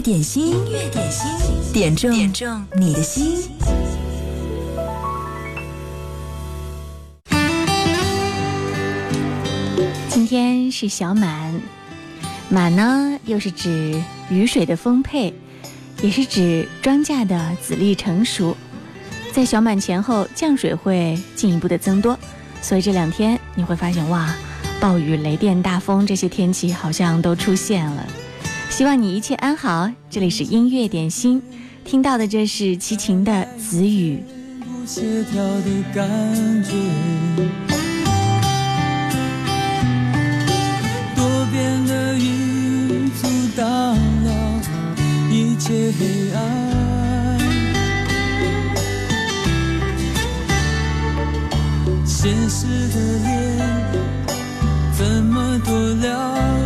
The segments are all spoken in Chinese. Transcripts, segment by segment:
点心，音乐点心，点中点中你的心。今天是小满，满呢又是指雨水的丰沛，也是指庄稼的籽粒成熟。在小满前后，降水会进一步的增多，所以这两天你会发现，哇，暴雨、雷电、大风这些天气好像都出现了。希望你一切安好。这里是音乐点心，听到的这是齐秦的《子语》。多变的云阻挡了一切黑暗，现实的脸怎么多了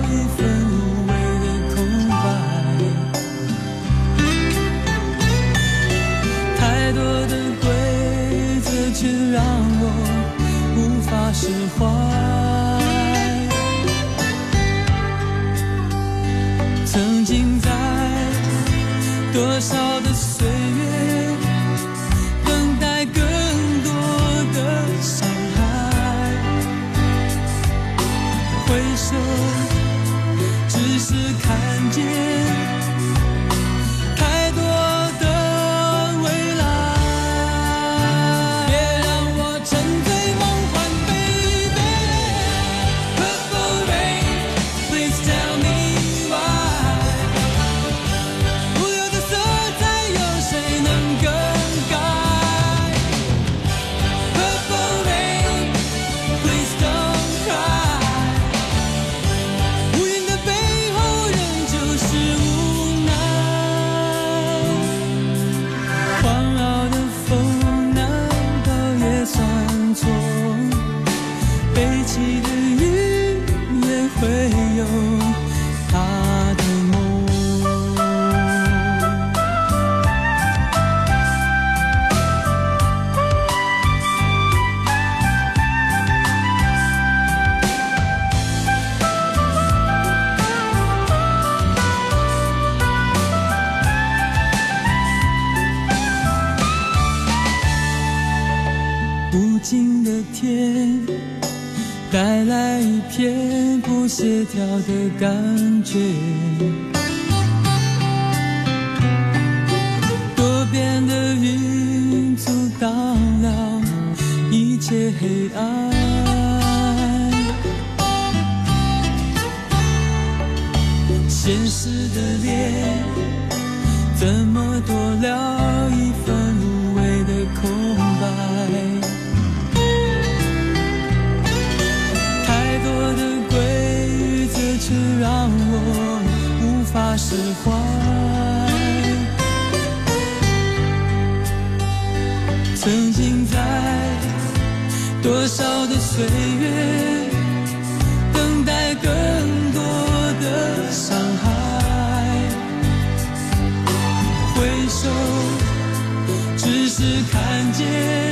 释怀。曾经在多少的岁月，等待更多的伤害。回首，只是看见。现实的脸怎么多了一份无谓的空白？太多的规则却让我无法释怀。曾经在多少的岁月，看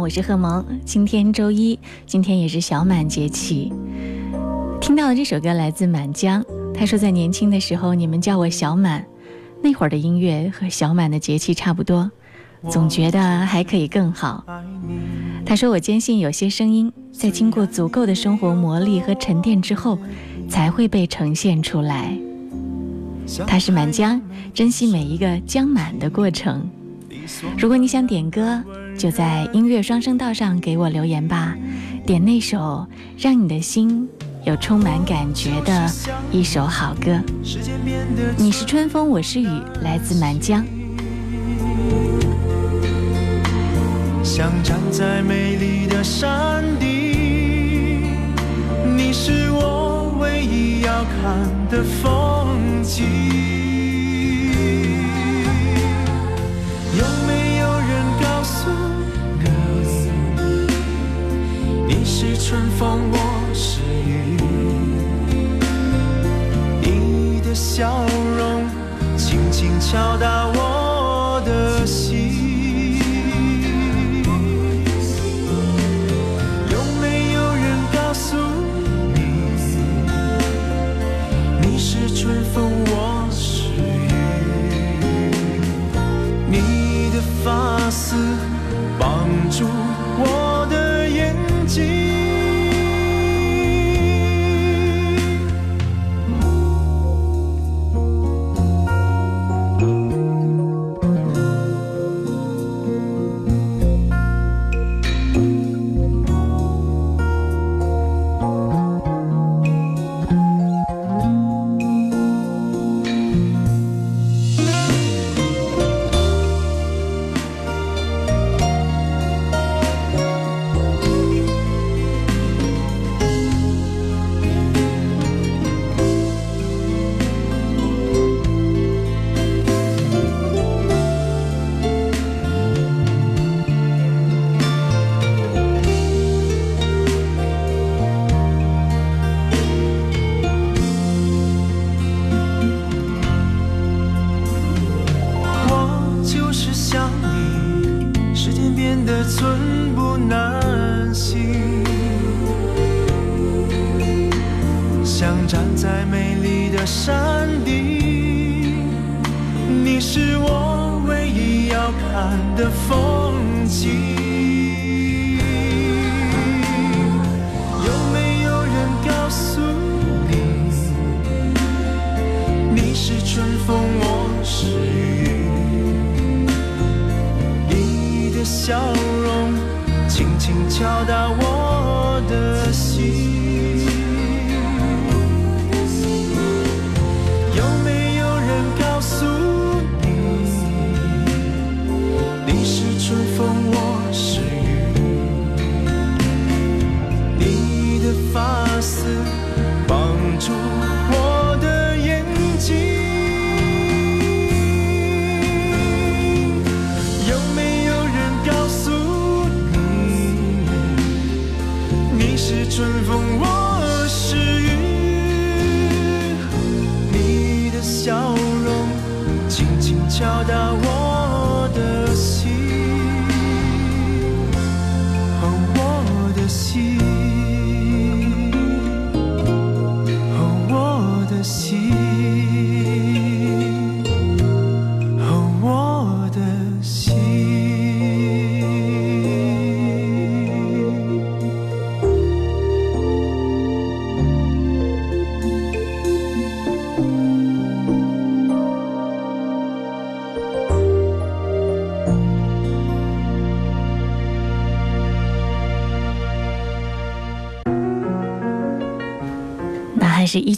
好，我是贺萌。今天周一，今天也是小满节气。听到的这首歌来自满江，他说在年轻的时候，你们叫我小满，那会儿的音乐和小满的节气差不多，总觉得还可以更好。他说我坚信有些声音在经过足够的生活磨砺和沉淀之后，才会被呈现出来。他是满江，珍惜每一个将满的过程。如果你想点歌，就在音乐双声道上给我留言吧，点那首让你的心有充满感觉的一首好歌。你是春风，我是雨，来自满江。像站在美丽的山顶，你是我唯一要看的风风，我是雨？你的笑容轻轻敲打我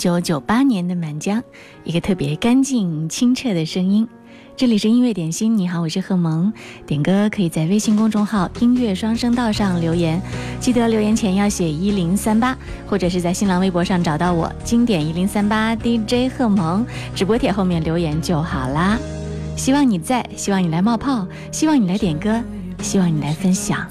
九九八年的满江，一个特别干净清澈的声音。这里是音乐点心，你好，我是贺萌。点歌可以在微信公众号“音乐双声道”上留言，记得留言前要写一零三八，或者是在新浪微博上找到我“经典一零三八 DJ 贺萌”直播帖后面留言就好啦。希望你在，希望你来冒泡，希望你来点歌，希望你来分享。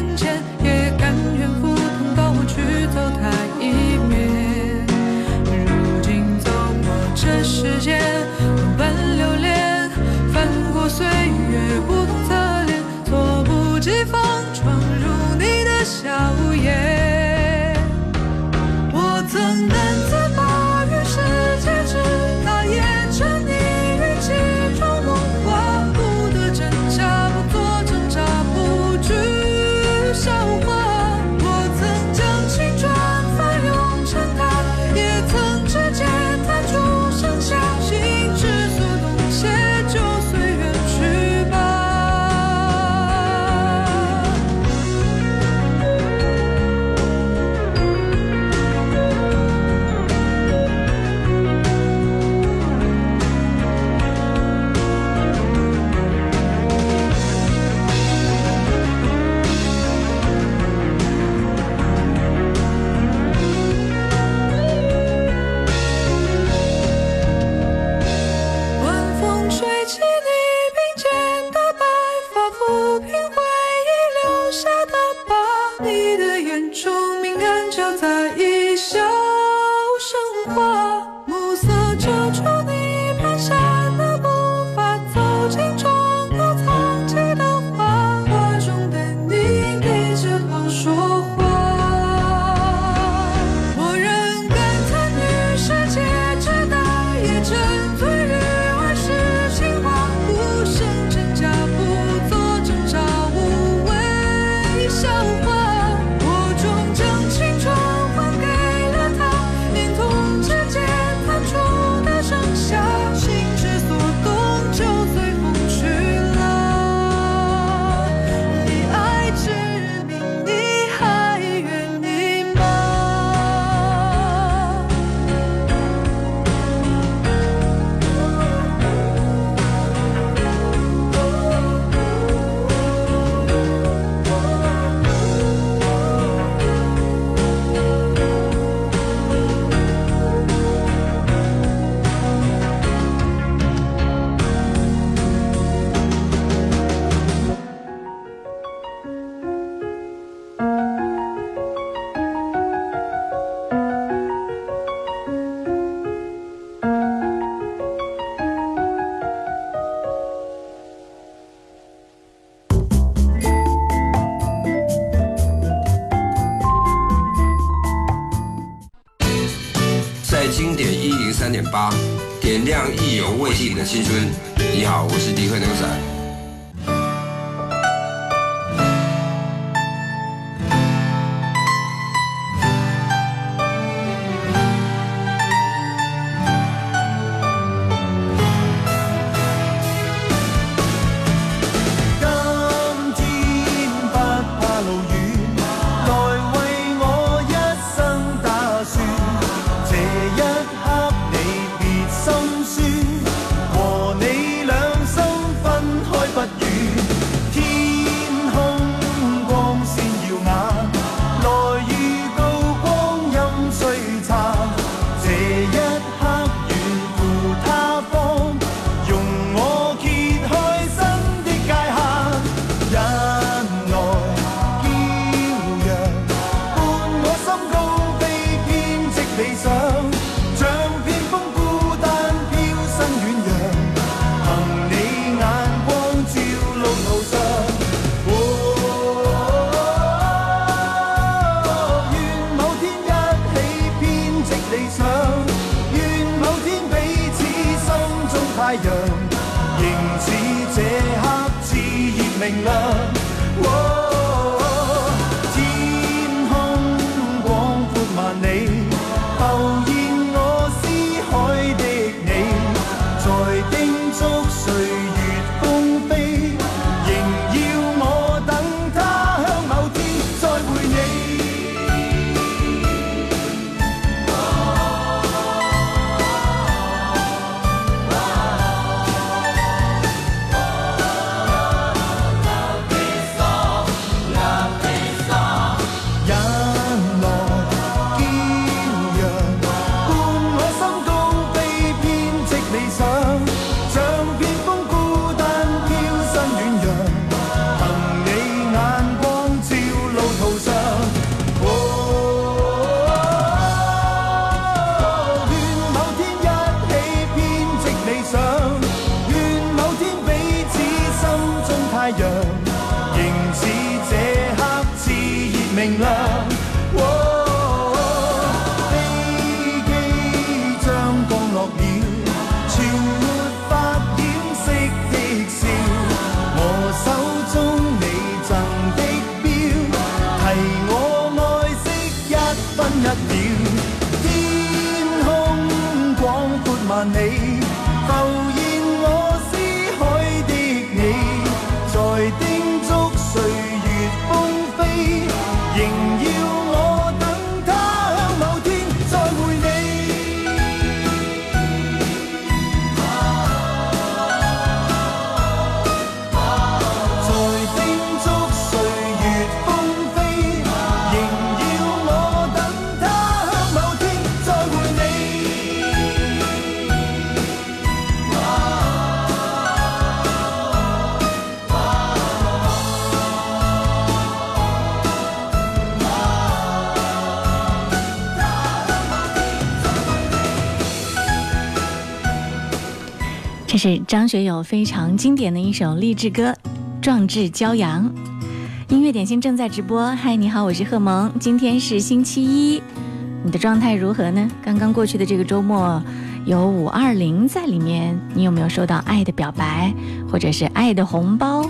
年前也甘愿赴汤蹈火去走它一遍如今走过这世间是张学友非常经典的一首励志歌《壮志骄阳》。音乐点心正在直播，嗨，你好，我是贺萌，今天是星期一，你的状态如何呢？刚刚过去的这个周末有五二零在里面，你有没有收到爱的表白，或者是爱的红包？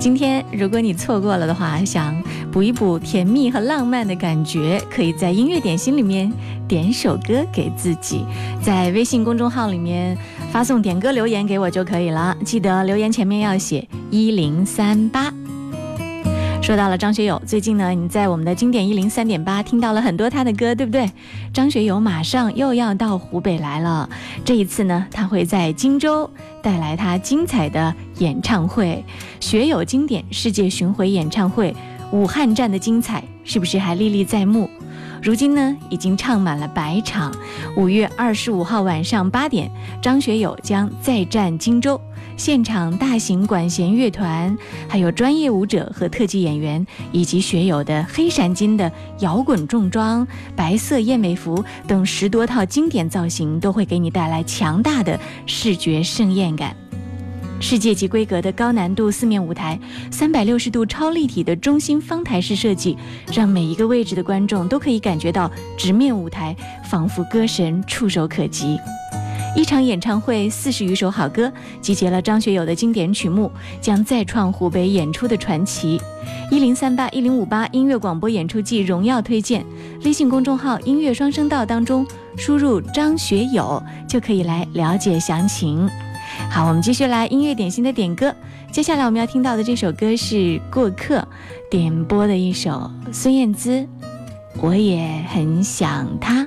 今天如果你错过了的话，想补一补甜蜜和浪漫的感觉，可以在音乐点心里面点首歌给自己，在微信公众号里面发送点歌留言给我就可以了。记得留言前面要写一零三八。说到了张学友，最近呢，你在我们的经典一零三点八听到了很多他的歌，对不对？张学友马上又要到湖北来了，这一次呢，他会在荆州带来他精彩的演唱会——学友经典世界巡回演唱会。武汉站的精彩是不是还历历在目？如今呢，已经唱满了百场。五月二十五号晚上八点，张学友将再战荆州。现场大型管弦乐团，还有专业舞者和特技演员，以及学友的黑闪金的摇滚重装、白色燕尾服等十多套经典造型，都会给你带来强大的视觉盛宴感。世界级规格的高难度四面舞台，三百六十度超立体的中心方台式设计，让每一个位置的观众都可以感觉到直面舞台，仿佛歌神触手可及。一场演唱会四十余首好歌，集结了张学友的经典曲目，将再创湖北演出的传奇。一零三八一零五八音乐广播演出季荣耀推荐，微信公众号“音乐双声道”当中输入“张学友”就可以来了解详情。好，我们继续来音乐点心的点歌。接下来我们要听到的这首歌是《过客》点播的一首孙燕姿，《我也很想他》。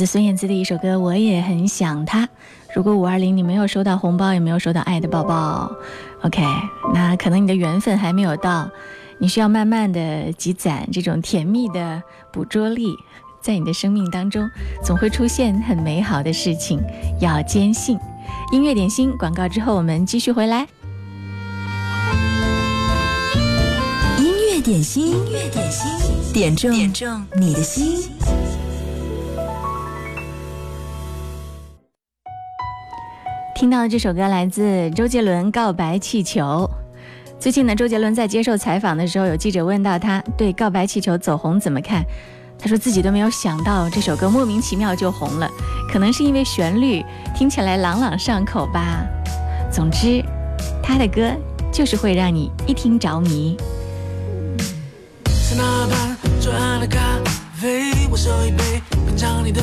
自孙燕姿的一首歌，我也很想他。如果五二零你没有收到红包，也没有收到爱的抱抱，OK，那可能你的缘分还没有到，你需要慢慢的积攒这种甜蜜的捕捉力，在你的生命当中总会出现很美好的事情，要坚信。音乐点心广告之后，我们继续回来。音乐点心，音乐点心，点中点中你的心。听到的这首歌来自周杰伦《告白气球》。最近呢，周杰伦在接受采访的时候，有记者问到他对《告白气球》走红怎么看，他说自己都没有想到这首歌莫名其妙就红了，可能是因为旋律听起来朗朗上口吧。总之，他的歌就是会让你一听着迷。在那盘最爱的咖啡，我手一杯，品尝你的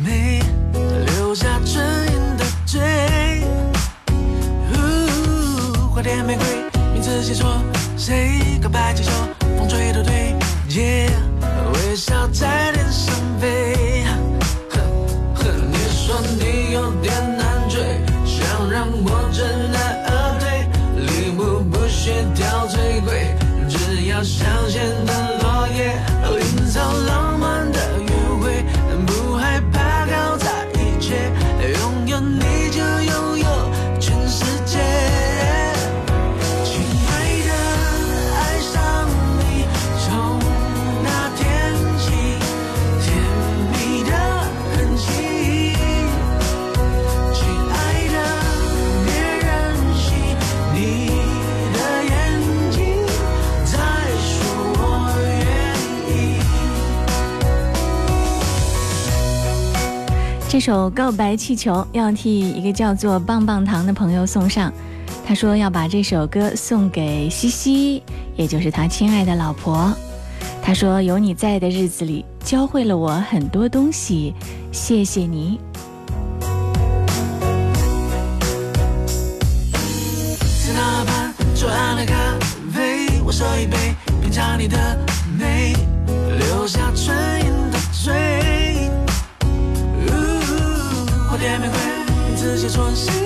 美，留下唇印的嘴。点玫瑰，名字写错，谁告白气球，首《告白气球》要替一个叫做棒棒糖的朋友送上，他说要把这首歌送给西西，也就是他亲爱的老婆。他说有你在的日子里，教会了我很多东西，谢谢你。的咖啡，我一杯品尝你的。解说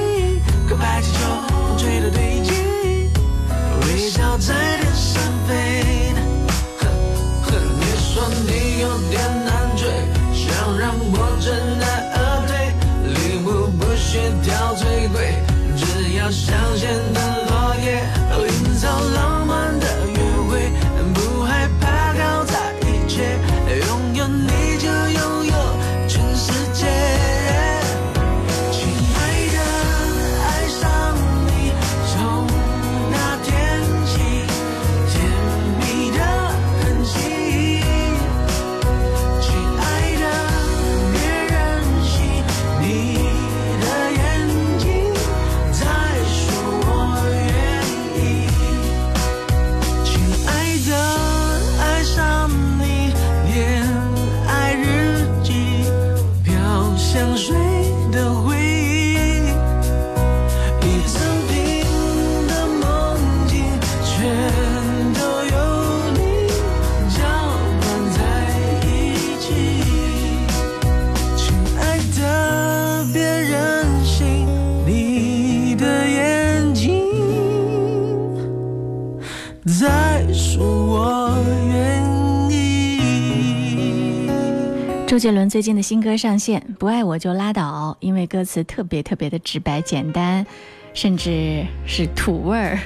杰伦最近的新歌上线，《不爱我就拉倒》，因为歌词特别特别的直白简单，甚至是土味儿，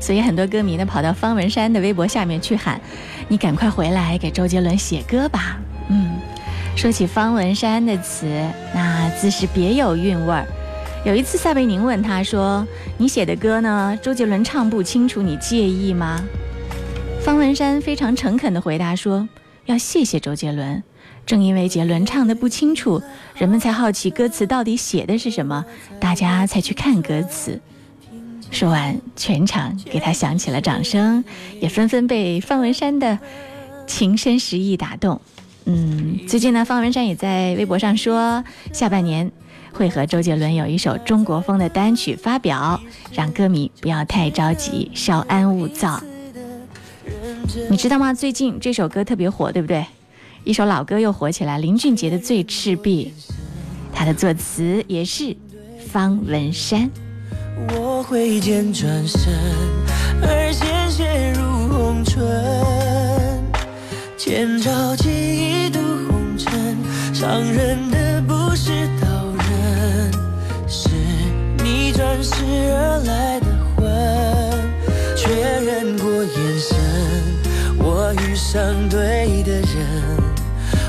所以很多歌迷呢跑到方文山的微博下面去喊：“你赶快回来给周杰伦写歌吧！”嗯，说起方文山的词，那自是别有韵味儿。有一次，撒贝宁问他说：“你写的歌呢？周杰伦唱不清楚，你介意吗？”方文山非常诚恳地回答说：“要谢谢周杰伦。”正因为杰伦唱的不清楚，人们才好奇歌词到底写的是什么，大家才去看歌词。说完，全场给他响起了掌声，也纷纷被方文山的情深实意打动。嗯，最近呢，方文山也在微博上说，下半年会和周杰伦有一首中国风的单曲发表，让歌迷不要太着急，稍安勿躁。你知道吗？最近这首歌特别火，对不对？一首老歌又火起来，林俊杰的《醉赤壁》，他的作词也是方文山。我挥剑转身，而鲜血如红唇。千朝记忆渡红尘，伤人的不是刀刃，是你转世而来的魂。确认过眼神，我遇上对的人。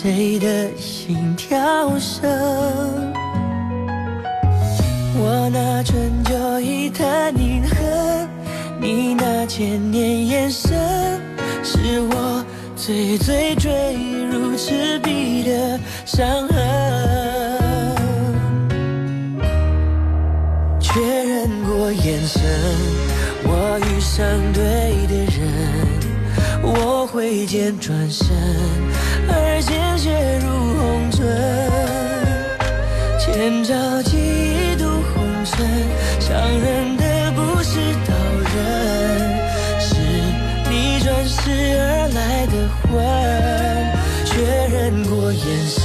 谁的心跳声？我那春秋一叹凝恨，你那千年眼神，是我最最坠入赤壁的伤痕。确认过眼神，我遇上对的人，我挥剑转身，而鲜血如红唇。千朝记忆渡红尘，伤人的不是刀刃，是你转世而来的魂。确认过眼神，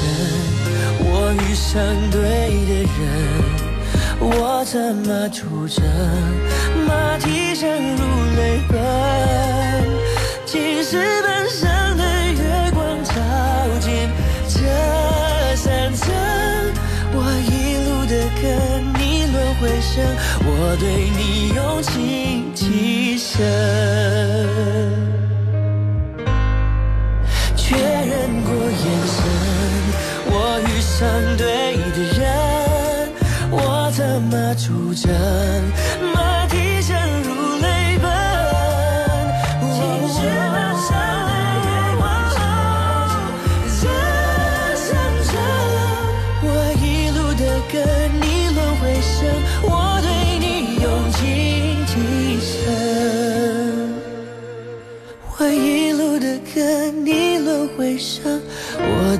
我遇上对的人。我策马出征，马蹄声如泪奔。青石我对你用情极深。确认过眼神，我遇上对的人，我怎么出征，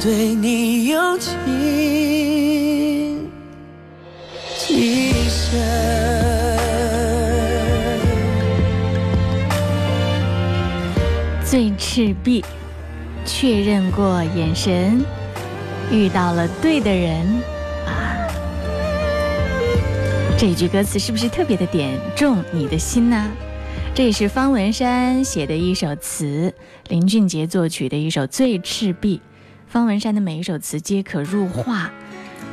对你用情极深。最赤壁，确认过眼神，遇到了对的人啊！这句歌词是不是特别的点中你的心呢？这也是方文山写的一首词，林俊杰作曲的一首《最赤壁》。方文山的每一首词皆可入画，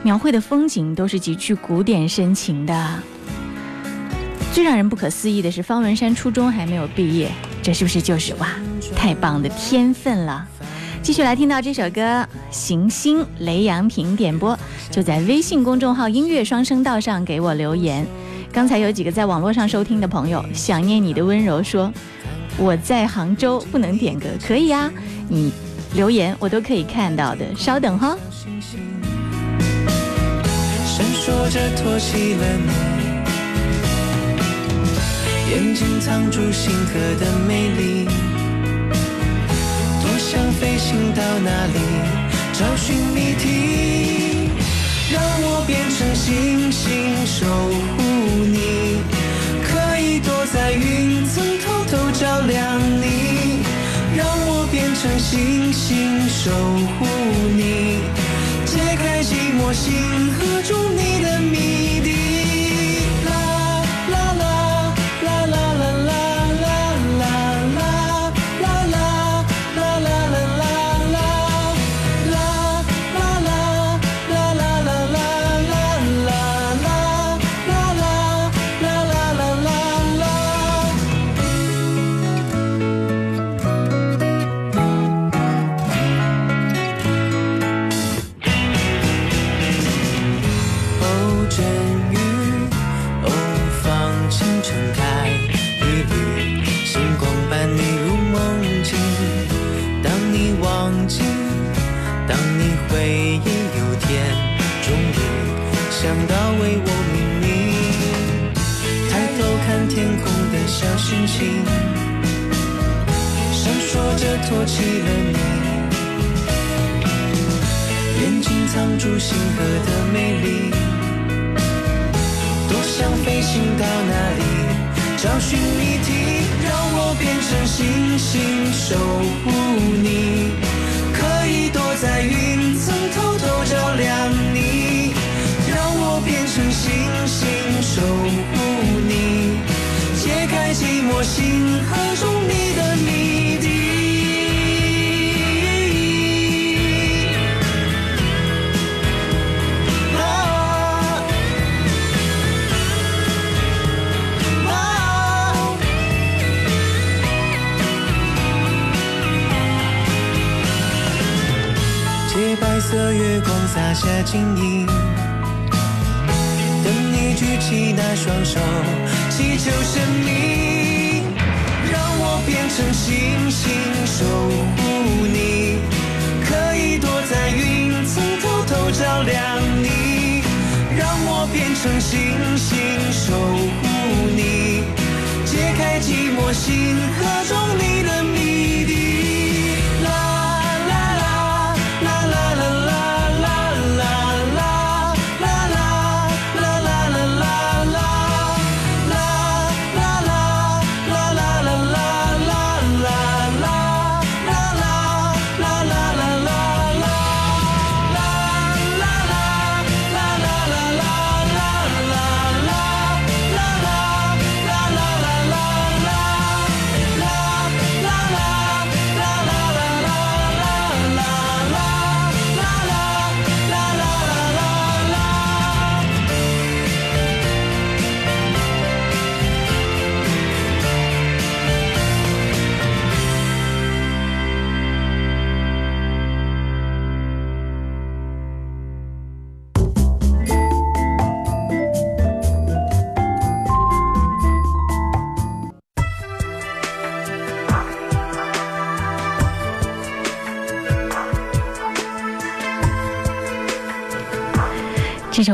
描绘的风景都是极具古典深情的。最让人不可思议的是，方文山初中还没有毕业，这是不是就是哇，太棒的天分了？继续来听到这首歌《行星》，雷阳平点播，就在微信公众号“音乐双声道”上给我留言。刚才有几个在网络上收听的朋友，想念你的温柔说我在杭州，不能点歌，可以啊，你留言我都可以看到的，稍等哈。闪烁着托起了你，眼睛藏住星河的美丽，多想飞行到哪里找寻谜题，让我变成星星守护你，可以躲在云层偷偷照亮你，变成星星守护你。解开寂寞星河中你的谜阵雨，哦，放晴撑开一缕星光伴你入梦境。当你忘记，当你回忆有天终于想到为我命名，抬头看天空的小星星，闪烁着托起了你。眼睛藏住星河的美丽，飞行到哪里找寻谜题，让我变成星星守护你，可以躲在云层偷偷照亮你，让我变成星星守护你，解开寂寞星河中你的谜洒下晶莹，等你举起那双手，祈求神明，让我变成星星守护你，可以躲在云层偷偷照亮你，让我变成星星守护你，解开寂寞星河中你的谜。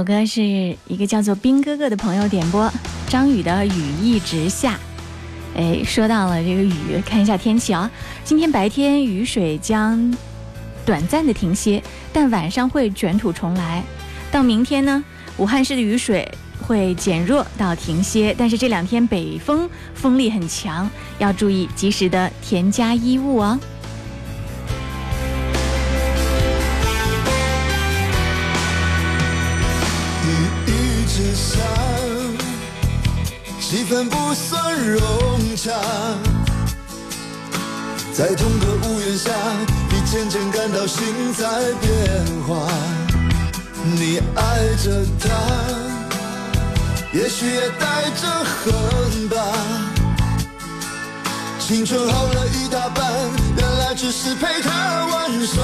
歌是一个叫做兵哥哥的朋友点播，张宇的《雨一直下》。哎，说到了这个雨，看一下天气啊。今天白天雨水将短暂的停歇，但晚上会卷土重来。到明天呢，武汉市的雨水会减弱到停歇，但是这两天北风风力很强，要注意及时的添加衣物哦。气氛不算融洽。在同个屋檐下，你渐渐感到心在变化。你爱着他，也许也带着恨吧。青春耗了一大半，原来只是陪他玩耍。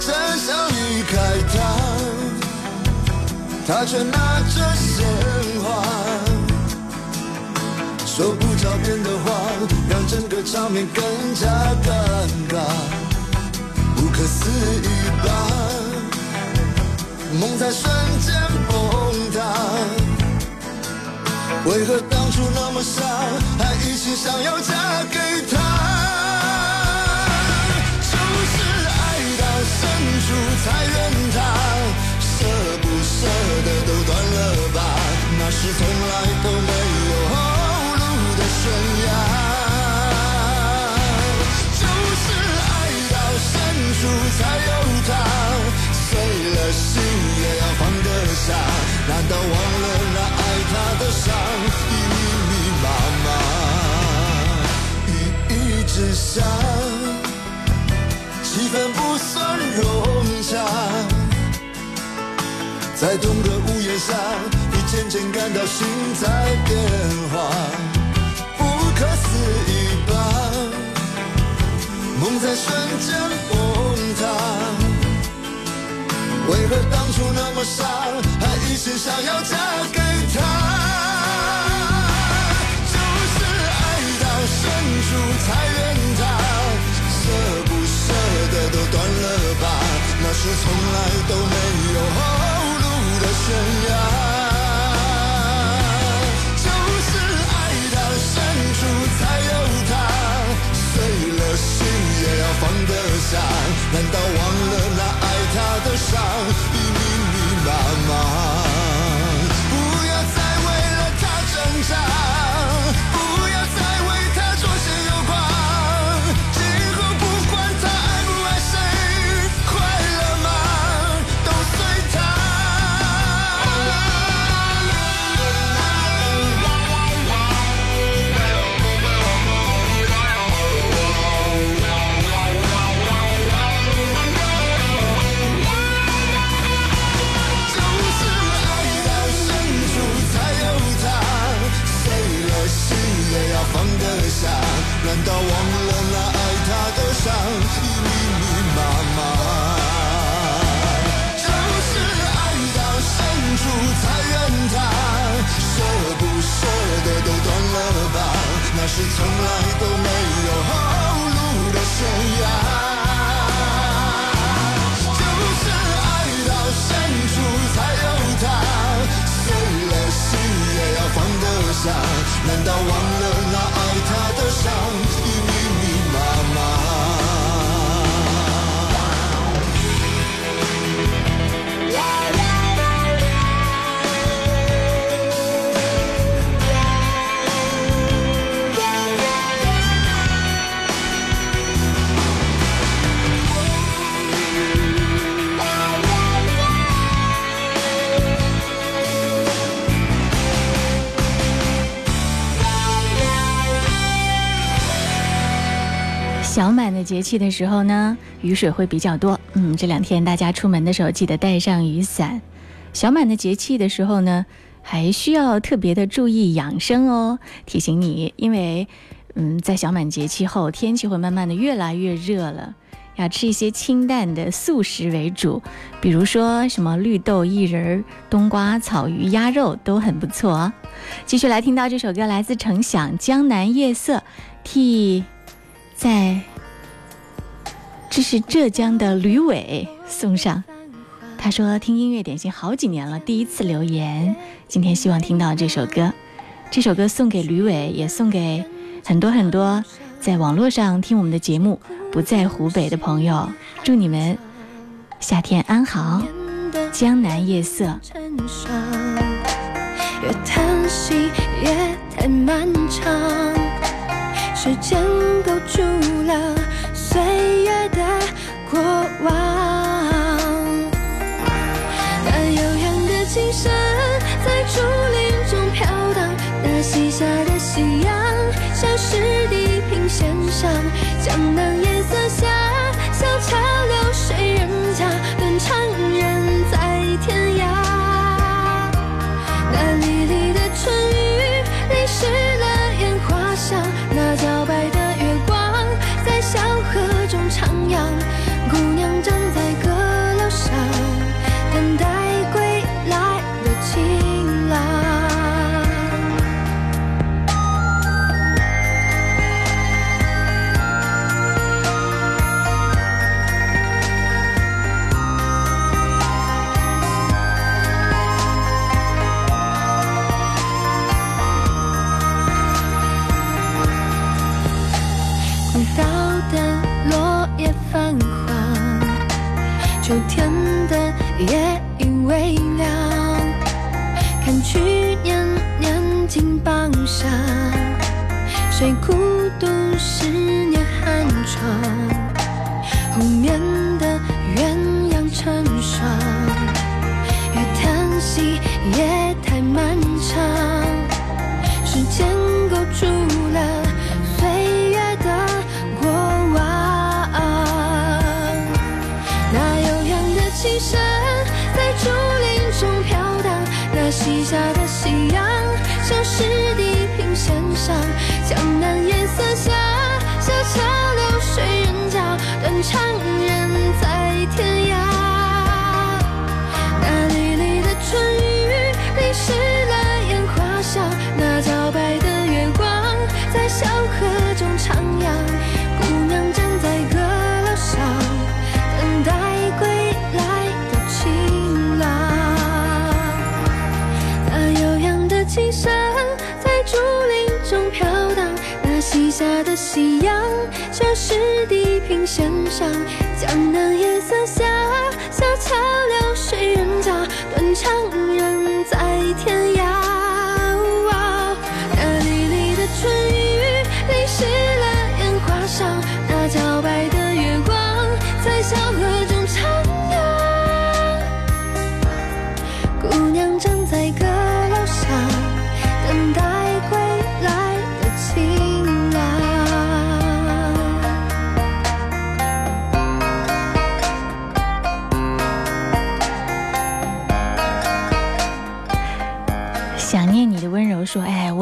真想离开他。他却拿着鲜花，说不着边的话，让整个场面更加尴尬。不可思议吧，梦在瞬间崩塌。为何当初那么傻，还一心想要嫁给他？就是爱到深处才心也要放得下。难道忘了那爱他的伤已密密麻麻？雨一直下，气氛不算融洽。在同个屋檐下，你渐渐感到心在变化，不可思议吧？梦在瞬间崩塌，为何当初那么傻，还一心想要嫁给他？就是爱到深处才怨他，舍不舍得都断了吧？那是从来都没有后路的。悬崖，就是爱到深处才有他，碎了心也要放得下。难道忘了的伤已密密麻麻？节气的时候呢，雨水会比较多。嗯，这两天大家出门的时候记得带上雨伞。小满的节气的时候呢，还需要特别的注意养生哦。提醒你，因为嗯，在小满节气后，天气会慢慢的越来越热了，要吃一些清淡的素食为主，比如说什么绿豆薏仁、冬瓜、草鱼、鸭肉都很不错。继续来听到这首歌，来自程响《江南夜色》，替。在，这是浙江的吕伟送上，他。说听音乐点心好几年了，第一次留言，今天希望听到这首歌。这首歌送给吕伟，也送给很多很多在网络上听我们的节目不在湖北的朋友。祝你们夏天安好，江南夜色。越叹息越太漫长，时间勾住了岁月的过往。那悠扬的琴声在竹林中飘荡，那西下的夕阳消失地平线上，江南夜色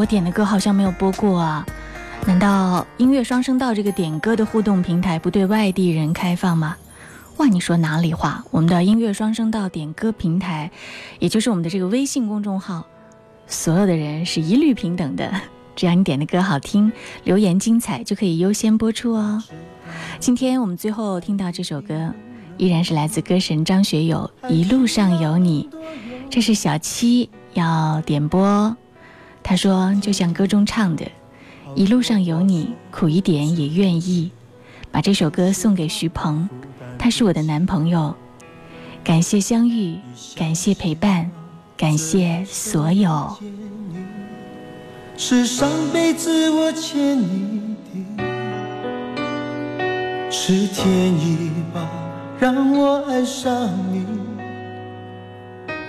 我点的歌好像没有播过啊，难道音乐双声道这个点歌的互动平台不对外地人开放吗？”哇，你说哪里话？我们的音乐双声道点歌平台，也就是我们的这个微信公众号，所有的人是一律平等的，只要你点的歌好听，留言精彩，就可以优先播出哦。今天我们最后听到这首歌，依然是来自歌神张学友《一路上有你》，这是小七要点播。他说，就像歌中唱的，一路上有你，苦一点也愿意。把这首歌送给徐鹏，他是我的男朋友。感谢相遇，感谢陪伴，感谢所有。是上辈子我欠你的，是天意吧，让我爱上你，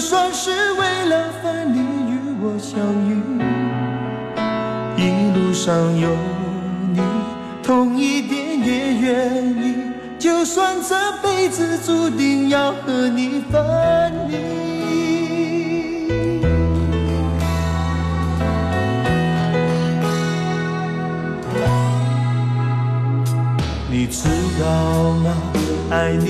就算是为了分离与我相遇。一路上有你，痛一点也愿意，就算这辈子注定要和你分离。你知道吗？爱你，